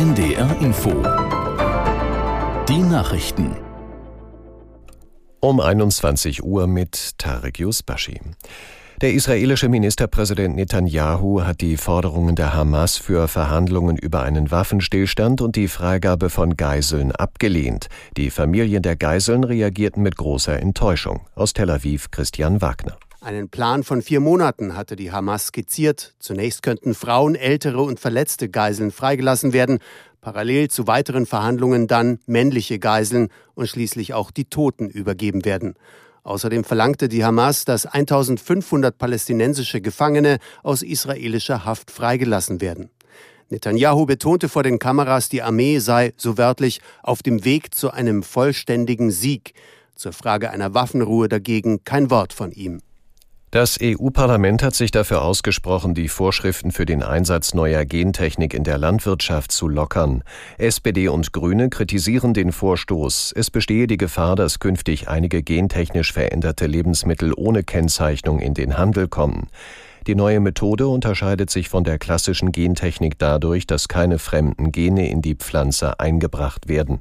NDR Info. Die Nachrichten. Um 21 Uhr mit Tarek Yusbashi. Der israelische Ministerpräsident Netanyahu hat die Forderungen der Hamas für Verhandlungen über einen Waffenstillstand und die Freigabe von Geiseln abgelehnt. Die Familien der Geiseln reagierten mit großer Enttäuschung. Aus Tel Aviv Christian Wagner. Einen Plan von vier Monaten hatte die Hamas skizziert. Zunächst könnten Frauen, ältere und verletzte Geiseln freigelassen werden, parallel zu weiteren Verhandlungen dann männliche Geiseln und schließlich auch die Toten übergeben werden. Außerdem verlangte die Hamas, dass 1500 palästinensische Gefangene aus israelischer Haft freigelassen werden. Netanyahu betonte vor den Kameras, die Armee sei, so wörtlich, auf dem Weg zu einem vollständigen Sieg. Zur Frage einer Waffenruhe dagegen kein Wort von ihm. Das EU-Parlament hat sich dafür ausgesprochen, die Vorschriften für den Einsatz neuer Gentechnik in der Landwirtschaft zu lockern. SPD und Grüne kritisieren den Vorstoß. Es bestehe die Gefahr, dass künftig einige gentechnisch veränderte Lebensmittel ohne Kennzeichnung in den Handel kommen. Die neue Methode unterscheidet sich von der klassischen Gentechnik dadurch, dass keine fremden Gene in die Pflanze eingebracht werden.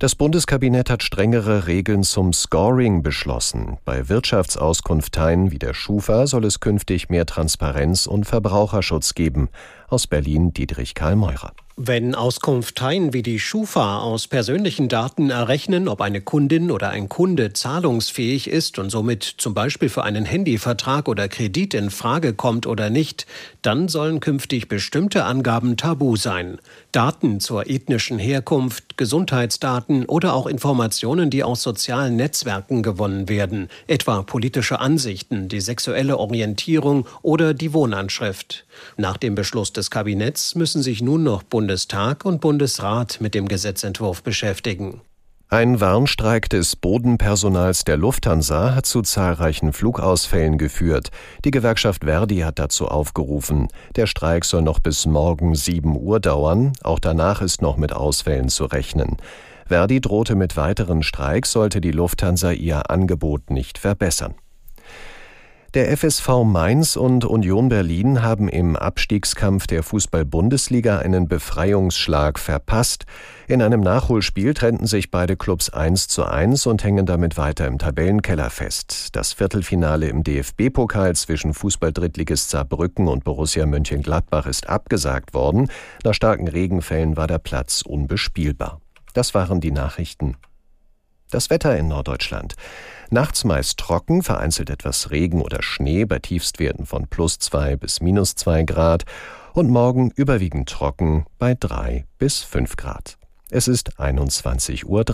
Das Bundeskabinett hat strengere Regeln zum Scoring beschlossen. Bei Wirtschaftsauskunfteien wie der Schufa soll es künftig mehr Transparenz und Verbraucherschutz geben. Aus Berlin Dietrich Karl Meurer. Wenn Auskunfteien wie die Schufa aus persönlichen Daten errechnen, ob eine Kundin oder ein Kunde zahlungsfähig ist und somit zum Beispiel für einen Handyvertrag oder Kredit in Frage kommt oder nicht, dann sollen künftig bestimmte Angaben tabu sein. Daten zur ethnischen Herkunft, Gesundheitsdaten oder auch Informationen, die aus sozialen Netzwerken gewonnen werden, etwa politische Ansichten, die sexuelle Orientierung oder die Wohnanschrift. Nach dem Beschluss des Kabinetts müssen sich nun noch Bundestag und Bundesrat mit dem Gesetzentwurf beschäftigen. Ein Warnstreik des Bodenpersonals der Lufthansa hat zu zahlreichen Flugausfällen geführt. Die Gewerkschaft Verdi hat dazu aufgerufen. Der Streik soll noch bis morgen 7 Uhr dauern. Auch danach ist noch mit Ausfällen zu rechnen. Verdi drohte mit weiteren Streiks, sollte die Lufthansa ihr Angebot nicht verbessern. Der FSV Mainz und Union Berlin haben im Abstiegskampf der Fußball-Bundesliga einen Befreiungsschlag verpasst. In einem Nachholspiel trennten sich beide Clubs 1 zu 1 und hängen damit weiter im Tabellenkeller fest. Das Viertelfinale im DFB-Pokal zwischen Fußball-Drittligist Saarbrücken und Borussia Mönchengladbach ist abgesagt worden. Nach starken Regenfällen war der Platz unbespielbar. Das waren die Nachrichten. Das Wetter in Norddeutschland. Nachts meist trocken, vereinzelt etwas Regen oder Schnee bei Tiefstwerten von plus zwei bis minus zwei Grad und morgen überwiegend trocken bei drei bis fünf Grad. Es ist 21.03 Uhr.